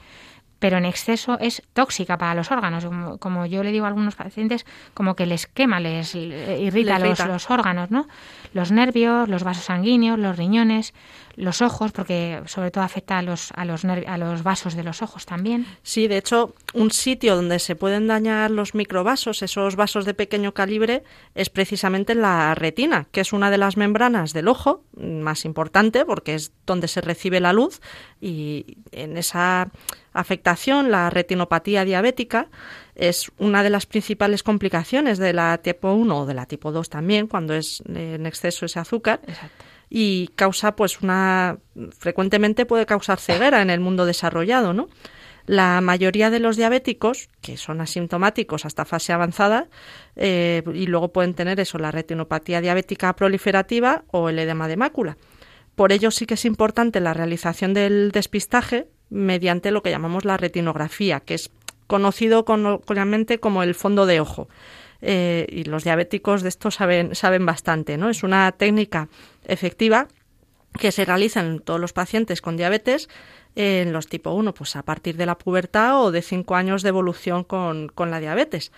pero en exceso es tóxica para los órganos. Como, como yo le digo a algunos pacientes, como que les quema, les eh, irrita, Les los, los órganos, ¿no? Los nervios, los vasos sanguíneos, los riñones, los ojos, porque sobre todo afecta a los, a los, a los vasos de los ojos también. Sí, de hecho, un sitio donde se pueden dañar los microvasos, esos vasos de pequeño calibre, es precisamente la retina, que es una de las membranas del ojo más importante porque es donde se recibe la luz y en esa afectación, la retinopatía diabética, es una de las principales complicaciones de la tipo 1 o de la tipo 2 también, cuando es eh, en exceso ese azúcar y causa pues una frecuentemente puede causar ceguera en el mundo desarrollado, ¿no? La mayoría de los diabéticos, que son asintomáticos hasta fase avanzada, eh, y luego pueden tener eso, la retinopatía diabética proliferativa o el edema de mácula. Por ello sí que es importante la realización del despistaje mediante lo que llamamos la retinografía, que es conocido coloquialmente como el fondo de ojo. Eh, y los diabéticos de esto saben, saben bastante, ¿no? Es una técnica efectiva que se realiza en todos los pacientes con diabetes, en los tipo 1, pues a partir de la pubertad o de 5 años de evolución con, con la diabetes.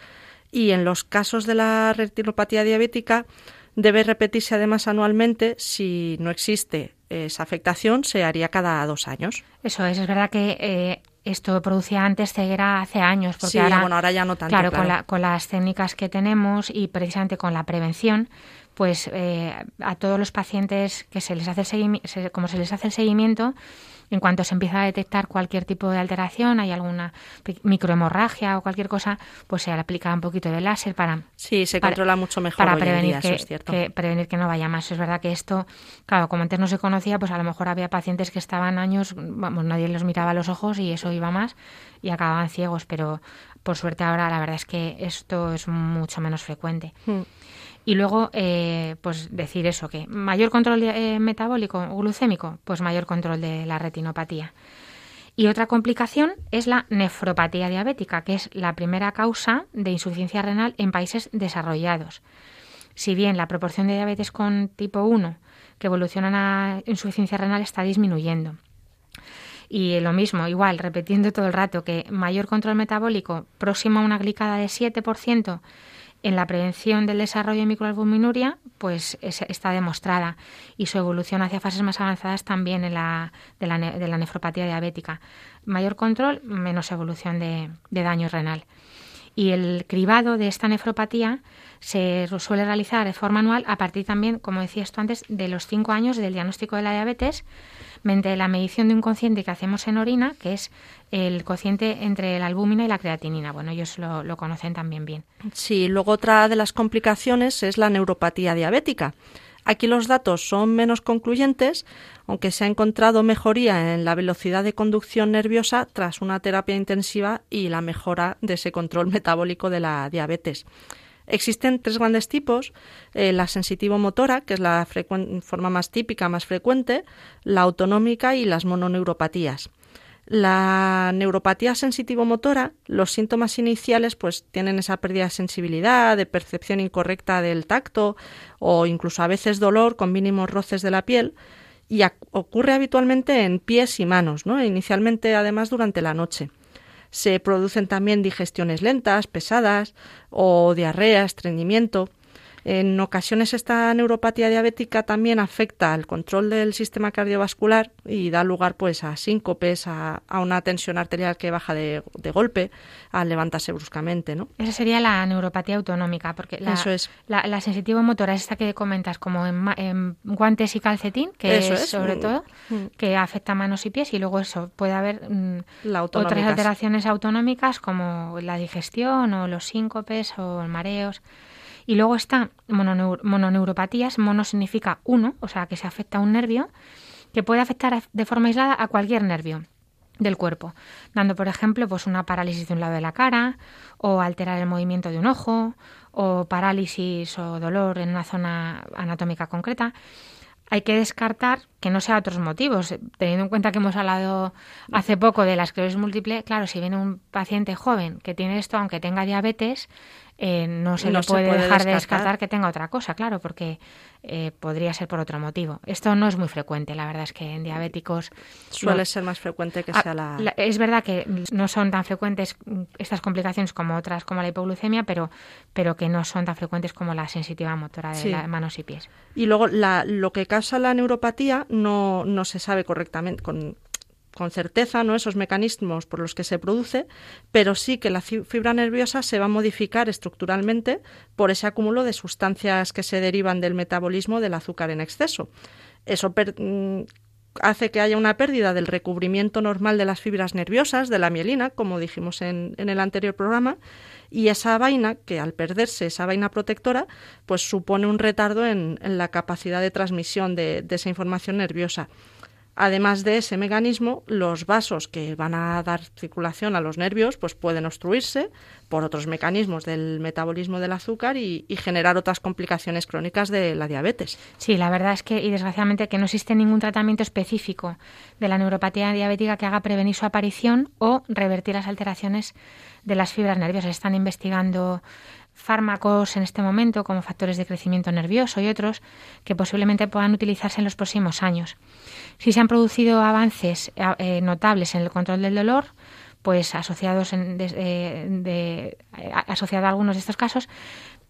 Y en los casos de la retinopatía diabética debe repetirse además anualmente. Si no existe esa afectación, se haría cada dos años. Eso es, es verdad que eh, esto producía antes ceguera hace años, porque Sí, ahora, bueno, ahora ya no tanto, Claro, Con, la- con las técnicas que tenemos y precisamente con la prevención, pues eh, a todos los pacientes que se les hace el seguimiento, como se les hace el seguimiento, en cuanto se empieza a detectar cualquier tipo de alteración, hay alguna microhemorragia o cualquier cosa, pues se aplica un poquito de láser para Sí, se para- controla mucho mejor para prevenir día, que, es cierto. que- prevenir que no vaya más. Es verdad que esto, claro, como antes no se conocía, pues a lo mejor había pacientes que estaban años, vamos, nadie los miraba a los ojos y eso iba más y acababan ciegos, pero por suerte ahora la verdad es que esto es mucho menos frecuente. Mm. Y luego, eh, pues decir eso, que mayor control eh, metabólico glucémico, pues mayor control de la retinopatía. Y otra complicación es la nefropatía diabética, que es la primera causa de insuficiencia renal en países desarrollados. Si bien la proporción de diabetes con tipo 1 que evolucionan a insuficiencia renal está disminuyendo. Y lo mismo, igual, repitiendo todo el rato, que mayor control metabólico próximo a una glicada de 7% en la prevención del desarrollo de microalbuminuria, pues es- está demostrada. Y su evolución hacia fases más avanzadas también en la, de, la, de la nefropatía diabética. Mayor control, menos evolución de, de daño renal. Y el cribado de esta nefropatía se suele realizar de forma anual a partir también, como decías tú antes, de los cinco años del diagnóstico de la diabetes, mediante la medición de un cociente que hacemos en orina, que es el cociente entre la albúmina y la creatinina. Bueno, ellos lo, lo conocen también bien. Sí, luego otra de las complicaciones es la neuropatía diabética. Aquí los datos son menos concluyentes, aunque se ha encontrado mejoría en la velocidad de conducción nerviosa tras una terapia intensiva y la mejora de ese control metabólico de la diabetes. Existen tres grandes tipos, eh, la sensitivo-motora, que es la forma más típica, más frecuente, la autonómica y las mononeuropatías. La neuropatía sensitivo-motora, los síntomas iniciales pues tienen esa pérdida de sensibilidad, de percepción incorrecta del tacto o incluso a veces dolor con mínimos roces de la piel y ocurre habitualmente en pies y manos, ¿no? Inicialmente además durante la noche. Se producen también digestiones lentas, pesadas o diarrea, estreñimiento. En ocasiones esta neuropatía diabética también afecta al control del sistema cardiovascular y da lugar pues a síncopes, a, a una tensión arterial que baja de, de golpe, a levantarse bruscamente, ¿no? Esa sería la neuropatía autonómica, porque la, Eso es. la, la sensitivo-motora es esta que comentas, como en, en guantes y calcetín, que Eso es, es. sobre Mm. todo, Mm. que afecta manos y pies, y luego eso, puede haber mm, La otras alteraciones autonómicas como la digestión o los síncopes o mareos. Y luego está mononeur- mononeuropatías, mono significa uno, o sea que se afecta a un nervio, que puede afectar de forma aislada a cualquier nervio del cuerpo, dando por ejemplo pues una parálisis de un lado de la cara o alterar el movimiento de un ojo o parálisis o dolor en una zona anatómica concreta. Hay que descartar que no sea otros motivos. Teniendo en cuenta que hemos hablado hace poco de la esclerosis múltiple, claro, si viene un paciente joven que tiene esto, aunque tenga diabetes, eh, no se le puede, dejar de descartar que tenga otra cosa, claro, porque eh, podría ser por otro motivo. Esto no es muy frecuente, la verdad es que en diabéticos... Suele ser más frecuente que ah, sea la... Es verdad que no son tan frecuentes estas complicaciones como otras, como la hipoglucemia, pero, pero que no son tan frecuentes como la sensitiva motora de las manos y pies. Y luego la, lo que causa la neuropatía no, no se sabe correctamente, con, con certeza ¿no? esos mecanismos por los que se produce, pero sí que la fibra nerviosa se va a modificar estructuralmente por ese acúmulo de sustancias que se derivan del metabolismo del azúcar en exceso. Eso mm, hace que haya una pérdida del recubrimiento normal de las fibras nerviosas, de la mielina, como dijimos en, el anterior programa, y esa vaina, que al perderse esa vaina protectora, pues supone un retardo en, la capacidad de transmisión de esa información nerviosa. Además de ese mecanismo, los vasos que van a dar circulación a los nervios pues pueden obstruirse por otros mecanismos del metabolismo del azúcar y, generar otras complicaciones crónicas de la diabetes. Sí, la verdad es que, y desgraciadamente, que no existe ningún tratamiento específico de la neuropatía diabética que haga prevenir su aparición o revertir las alteraciones de las fibras nerviosas. Están investigando fármacos en este momento como factores de crecimiento nervioso y otros que posiblemente puedan utilizarse en los próximos años. Si se han producido avances eh, notables en el control del dolor, pues asociados en, de, asociado a algunos de estos casos,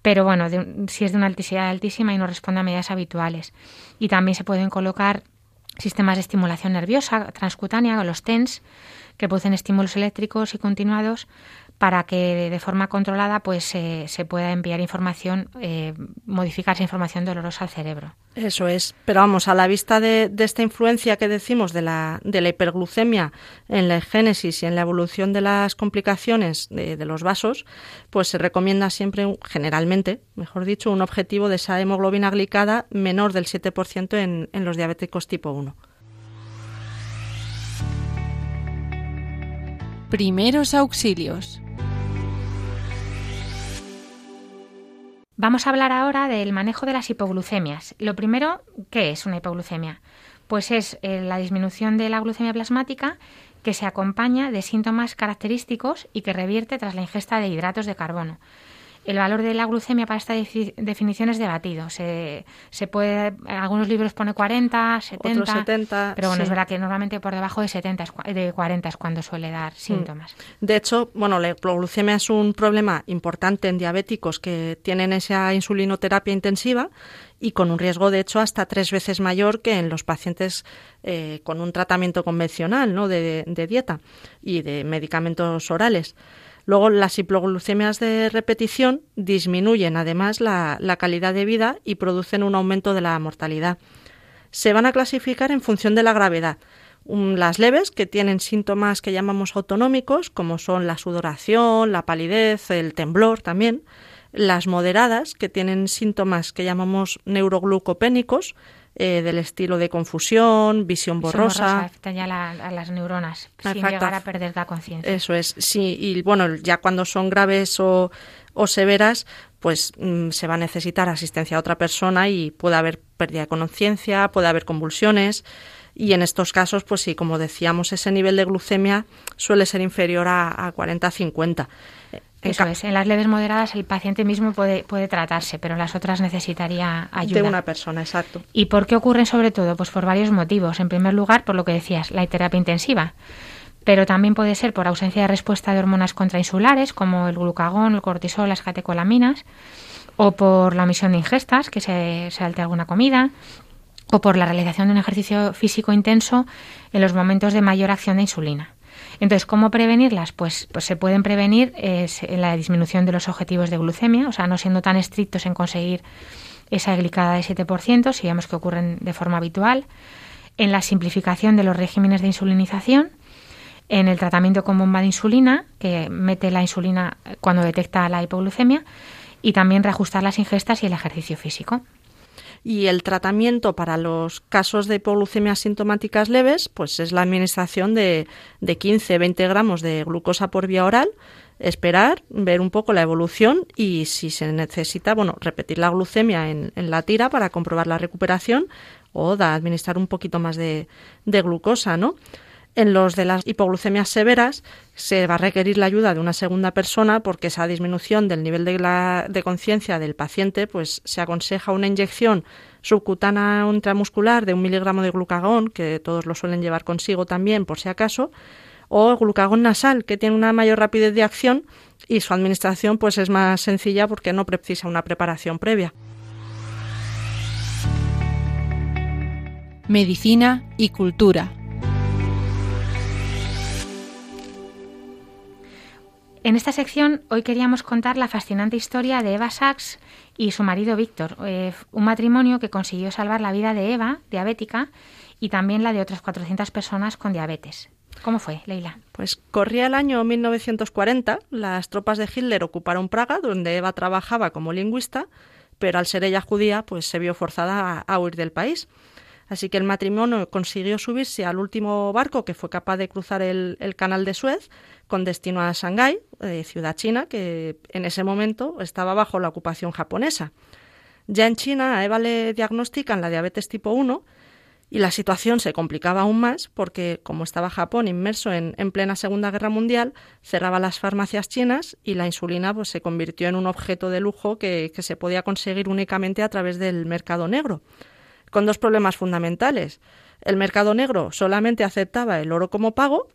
pero bueno, si es de una alticidad altísima y no responde a medidas habituales. Y también se pueden colocar sistemas de estimulación nerviosa transcutánea, los TENS, que producen estímulos eléctricos y continuados para que de forma controlada pues se pueda enviar información, eh, modificar esa información dolorosa al cerebro. Eso es, pero vamos, a la vista de, esta influencia que decimos de la, de la hiperglucemia en la génesis y en la evolución de las complicaciones de, los vasos, pues se recomienda siempre, generalmente, mejor dicho, un objetivo de esa hemoglobina glicada menor del 7% en, en los diabéticos tipo 1. Primeros auxilios. Vamos a hablar ahora del manejo de las hipoglucemias. Lo primero, ¿qué es una hipoglucemia? Pues es eh, la disminución de la glucemia plasmática que se acompaña de síntomas característicos y que revierte tras la ingesta de hidratos de carbono. El valor de la glucemia para esta definición es debatido. Se, se puede, en algunos libros pone 40, 70, pero bueno, es verdad que normalmente por debajo de 70, de 40 es cuando suele dar mm. síntomas. De hecho, bueno, la hipoglucemia es un problema importante en diabéticos que tienen esa insulinoterapia intensiva y con un riesgo, de hecho, hasta tres veces mayor que en los pacientes eh, con un tratamiento convencional ¿no? de, de dieta y de medicamentos orales. Luego, las hipoglucemias de repetición disminuyen además la, calidad de vida y producen un aumento de la mortalidad. Se van a clasificar en función de la gravedad. las leves, que tienen síntomas que llamamos autonómicos, como son la sudoración, la palidez, el temblor también. Las moderadas, que tienen síntomas que llamamos neuroglucopénicos, eh, del estilo de confusión, visión borrosa. Visión ya a las neuronas, sin llegar a perder la conciencia. Eso es, sí, y bueno, ya cuando son graves o, o severas, pues mm, se va a necesitar asistencia a otra persona y puede haber pérdida de conciencia, puede haber convulsiones. Y en estos casos, pues sí, como decíamos, ese nivel de glucemia suele ser inferior a, a 40-50. Eso es, en las leves moderadas el paciente mismo puede, puede tratarse, pero en las otras necesitaría ayuda. De una persona, exacto. ¿Y por qué ocurren sobre todo? Pues por varios motivos. En primer lugar, por lo que decías, la terapia intensiva. Pero también puede ser por ausencia de respuesta de hormonas contrainsulares, como el glucagón, el cortisol, las catecolaminas, o por la omisión de ingestas, que se salte alguna comida, o por la realización de un ejercicio físico intenso en los momentos de mayor acción de insulina. Entonces, ¿cómo prevenirlas? Pues, pues se pueden prevenir en la disminución de los objetivos de glucemia, o sea, no siendo tan estrictos en conseguir esa glicada de 7%, si vemos que ocurren de forma habitual, en la simplificación de los regímenes de insulinización, en el tratamiento con bomba de insulina, que mete la insulina cuando detecta la hipoglucemia, y también reajustar las ingestas y el ejercicio físico. Y el tratamiento para los casos de hipoglucemia sintomáticas leves pues es la administración de, de 15-20 gramos de glucosa por vía oral esperar, ver un poco la evolución y si se necesita, bueno, repetir la glucemia en, la tira para comprobar la recuperación o da, administrar un poquito más de, de glucosa, ¿no? En los de las hipoglucemias severas se va a requerir la ayuda de una segunda persona porque esa disminución del nivel de, de conciencia del paciente pues se aconseja una inyección subcutánea intramuscular de un miligramo de glucagón, que todos lo suelen llevar consigo también por si acaso, o glucagón nasal, que tiene una mayor rapidez de acción y su administración pues es más sencilla porque no precisa una preparación previa. Medicina y cultura. En esta sección hoy queríamos contar la fascinante historia de Eva Sachs y su marido Víctor, eh, un matrimonio que consiguió salvar la vida de Eva, diabética, y también la de otras 400 personas con diabetes. ¿Cómo fue, Leila? Pues corría el año 1940, las tropas de Hitler ocuparon Praga, donde Eva trabajaba como lingüista, pero al ser ella judía, pues se vio forzada a huir del país. Así que el matrimonio consiguió subirse al último barco que fue capaz de cruzar el, canal de Suez con destino a Shanghái, eh, ciudad china, que en ese momento estaba bajo la ocupación japonesa. Ya en China a Eva le diagnostican la diabetes tipo 1 y la situación se complicaba aún más porque, como estaba Japón inmerso en, plena Segunda Guerra Mundial, cerraba las farmacias chinas y la insulina pues, se convirtió en un objeto de lujo que se podía conseguir únicamente a través del mercado negro con dos problemas fundamentales. El mercado negro solamente aceptaba el oro como pago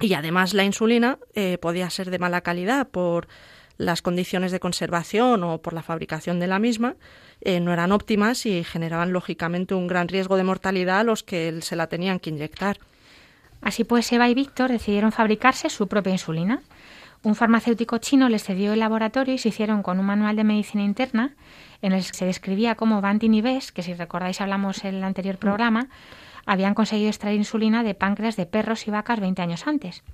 y además la insulina eh, podía ser de mala calidad por las condiciones de conservación o por la fabricación de la misma eh, no eran óptimas y generaban lógicamente un gran riesgo de mortalidad a los que se la tenían que inyectar. Así pues, Eva y Víctor decidieron fabricarse su propia insulina. Un farmacéutico chino les cedió el laboratorio y se hicieron con un manual de medicina interna en el que se describía cómo Bantin y Bess, que si recordáis hablamos en el anterior programa, habían conseguido extraer insulina de páncreas de perros y vacas 20 años antes.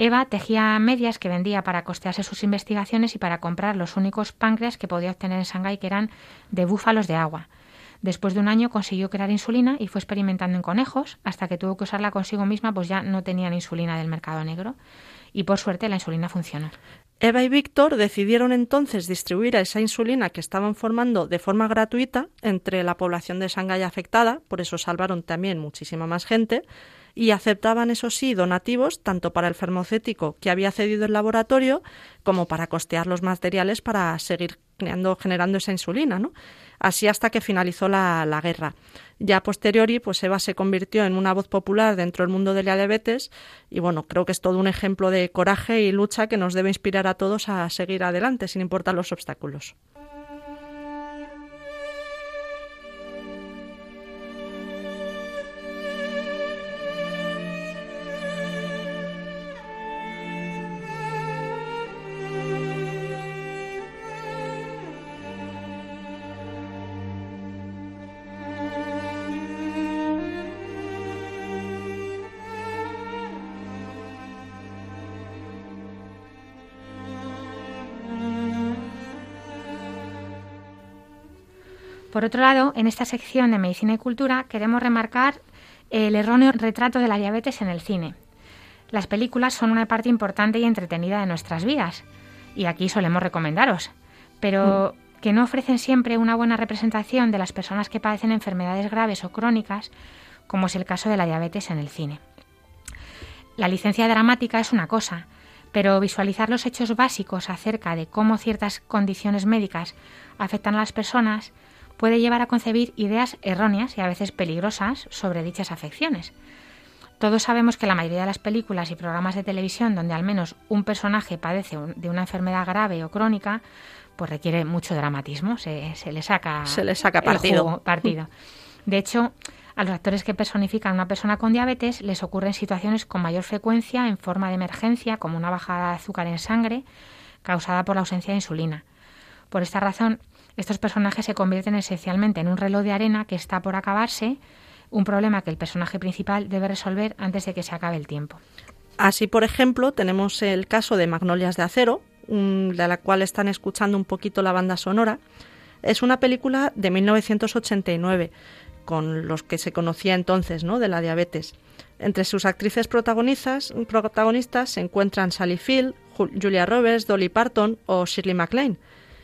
Eva tejía medias que vendía para costearse sus investigaciones y para comprar los únicos páncreas que podía obtener en Shanghái, que eran de búfalos de agua. Después de un año consiguió crear insulina y fue experimentando en conejos hasta que tuvo que usarla consigo misma, pues ya no tenían insulina del mercado negro. Y por suerte la insulina funcionó. Eva y Víctor decidieron entonces distribuir esa insulina que estaban formando de forma gratuita entre la población de Shanghái afectada, por eso salvaron también muchísima más gente, y aceptaban, eso sí, donativos tanto para el farmacéutico que había cedido el laboratorio como para costear los materiales para seguir generando esa insulina, ¿no? Así hasta que finalizó la, la guerra. Ya posteriori, pues Eva se convirtió en una voz popular dentro del mundo de la diabetes y bueno, creo que es todo un ejemplo de coraje y lucha que nos debe inspirar a todos a seguir adelante sin importar los obstáculos. Por otro lado, en esta sección de Medicina y Cultura queremos remarcar el erróneo retrato de la diabetes en el cine. Las películas son una parte importante y entretenida de nuestras vidas, y aquí solemos recomendaros, pero mm. que no ofrecen siempre una buena representación de las personas que padecen enfermedades graves o crónicas, como es el caso de la diabetes en el cine. La licencia dramática es una cosa, pero visualizar los hechos básicos acerca de cómo ciertas condiciones médicas afectan a las personas puede llevar a concebir ideas erróneas y a veces peligrosas sobre dichas afecciones. Todos sabemos que la mayoría de las películas y programas de televisión donde al menos un personaje padece de una enfermedad grave o crónica, pues requiere mucho dramatismo, se, le saca, se le saca partido. partido. De hecho, a los actores que personifican a una persona con diabetes les ocurren situaciones con mayor frecuencia en forma de emergencia, como una bajada de azúcar en sangre causada por la ausencia de insulina. Por esta razón, estos personajes se convierten esencialmente en un reloj de arena que está por acabarse, un problema que el personaje principal debe resolver antes de que se acabe el tiempo. Así, por ejemplo, tenemos el caso de Magnolias de Acero, de la cual están escuchando un poquito la banda sonora. Es una película de 1989, con los que se conocía entonces, ¿no? De la diabetes. Entre sus actrices protagonistas, protagonistas se encuentran Sally Field, Julia Roberts, Dolly Parton o Shirley MacLaine.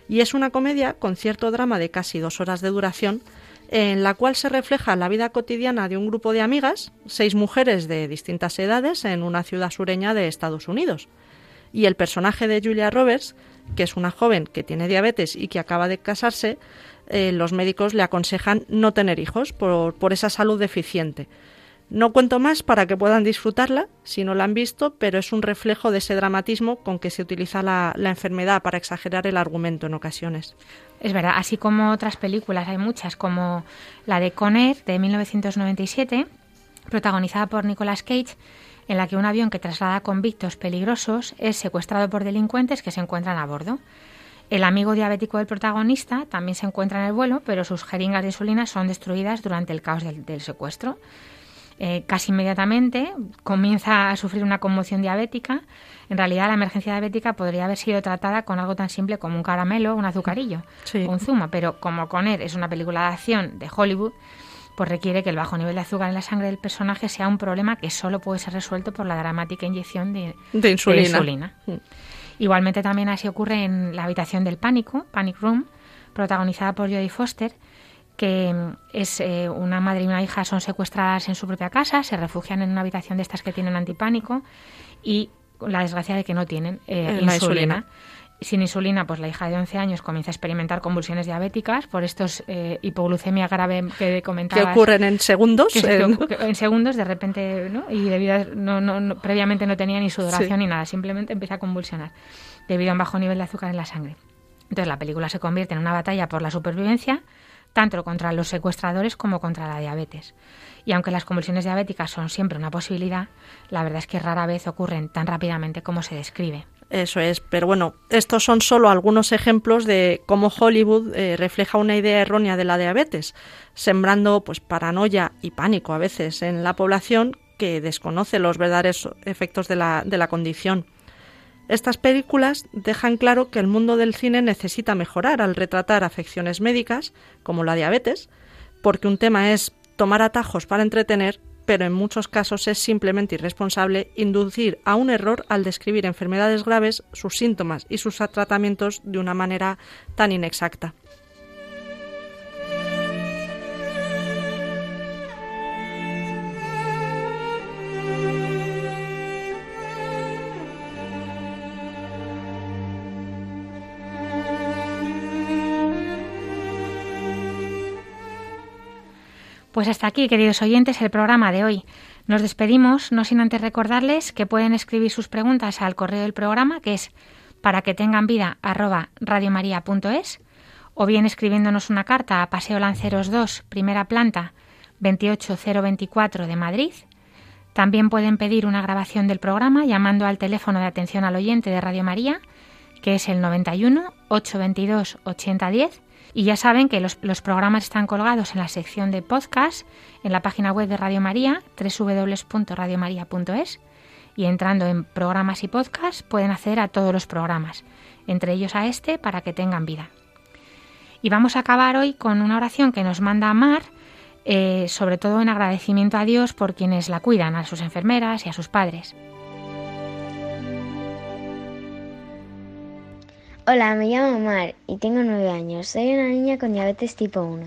Y es una comedia con cierto drama de casi dos horas de duración, en la cual se refleja la vida cotidiana de un grupo de amigas, seis mujeres de distintas edades, en una ciudad sureña de Estados Unidos. Y el personaje de Julia Roberts, que es una joven que tiene diabetes y que acaba de casarse, eh, los médicos le aconsejan no tener hijos por, por esa salud deficiente. No cuento más para que puedan disfrutarla si no la han visto, pero es un reflejo de ese dramatismo con que se utiliza la, enfermedad para exagerar el argumento en ocasiones. Es verdad, así como otras películas, hay muchas, como la de Conner de 1997, protagonizada por Nicolas Cage, en la que un avión que traslada convictos peligrosos es secuestrado por delincuentes que se encuentran a bordo. El amigo diabético del protagonista también se encuentra en el vuelo, pero sus jeringas de insulina son destruidas durante el caos del secuestro. Eh, casi inmediatamente comienza a sufrir una conmoción diabética. En realidad, la emergencia diabética podría haber sido tratada con algo tan simple como un caramelo, un azucarillo, Sí. un zumo, pero como Conner es una película de acción de Hollywood, pues requiere que el bajo nivel de azúcar en la sangre del personaje sea un problema que solo puede ser resuelto por la dramática inyección de, De insulina. de insulina. Mm. Igualmente también así ocurre en La habitación del pánico, Panic Room, protagonizada por Jodie Foster, que mm, es eh, una madre y una hija son secuestradas en su propia casa, se refugian en una habitación de estas que tienen antipánico y la desgracia de que no tienen eh, Eh, insulina. insulina. Sin insulina, pues la hija de 11 años comienza a experimentar convulsiones diabéticas por estos eh, hipoglucemia grave que Que comentabas. ocurren en segundos. Que se- en- que- que en segundos de repente, ¿no? Y debido a, no, no, no- previamente no tenía ni sudoración Sí. ni nada, simplemente empieza a convulsionar debido a un bajo nivel de azúcar en la sangre. Entonces la película se convierte en una batalla por la supervivencia, tanto contra los secuestradores como contra la diabetes. Y aunque las convulsiones diabéticas son siempre una posibilidad, la verdad es que rara vez ocurren tan rápidamente como se describe. Eso es, pero bueno, estos son solo algunos ejemplos de cómo Hollywood eh, refleja una idea errónea de la diabetes, sembrando pues paranoia y pánico a veces en la población que desconoce los verdaderos efectos de la, de la condición. Estas películas dejan claro que el mundo del cine necesita mejorar al retratar afecciones médicas, como la diabetes, porque un tema es tomar atajos para entretener, pero en muchos casos es simplemente irresponsable inducir a un error al describir enfermedades graves, sus síntomas y sus tratamientos de una manera tan inexacta. Pues hasta aquí, queridos oyentes, el programa de hoy. Nos despedimos, no sin antes recordarles que pueden escribir sus preguntas al correo del programa, que es para que tengan vida arroba radiomaria.es, o bien escribiéndonos una carta a Paseo Lanceros 2, primera planta, 28024 de Madrid. También pueden pedir una grabación del programa llamando al teléfono de atención al oyente de Radio María, que es el 91 822 8010 y ya saben que los, los, programas están colgados en la sección de podcast en la página web de Radio María, www.radiomaria.es, y entrando en programas y podcast pueden acceder a todos los programas, entre ellos a este, para que tengan vida. Y vamos a acabar hoy con una oración que nos manda Mar, eh, sobre todo en agradecimiento a Dios por quienes la cuidan, a sus enfermeras y a sus padres. Hola, me llamo Mar y tengo nueve años. Soy una niña con diabetes tipo 1.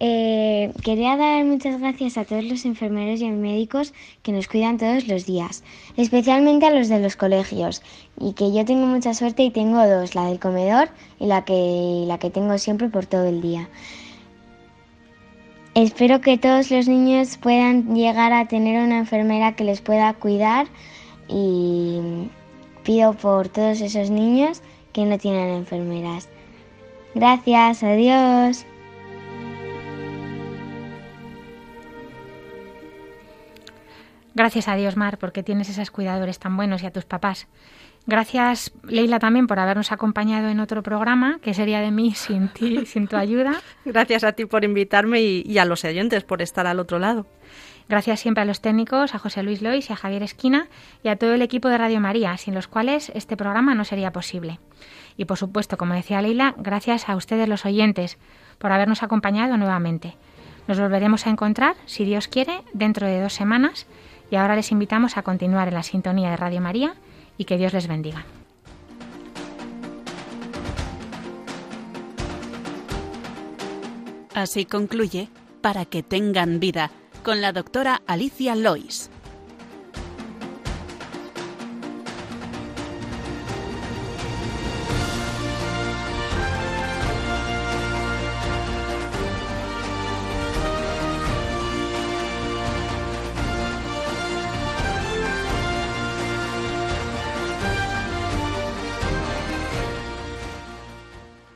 Eh, quería dar muchas gracias a todos los enfermeros y médicos que nos cuidan todos los días, especialmente a los de los colegios, y que yo tengo mucha suerte y tengo dos, la del comedor y la que, la que tengo siempre por todo el día. Espero que todos los niños puedan llegar a tener una enfermera que les pueda cuidar y pido por todos esos niños que no tienen enfermeras. Gracias, adiós. Gracias a Dios, Mar, porque tienes esos cuidadores tan buenos y a tus papás. Gracias, Leila, también por habernos acompañado en otro programa, que sería de mí sin ti, sin tu ayuda. Gracias a ti por invitarme y, y a los oyentes por estar al otro lado. Gracias siempre a los técnicos, a José Luis Lois y a Javier Esquina y a todo el equipo de Radio María, sin los cuales este programa no sería posible. Y por supuesto, como decía Leila, gracias a ustedes los oyentes por habernos acompañado nuevamente. Nos volveremos a encontrar, si Dios quiere, dentro de dos semanas y ahora les invitamos a continuar en la sintonía de Radio María y que Dios les bendiga. Así concluye Para que tengan vida con la doctora Alicia Lois.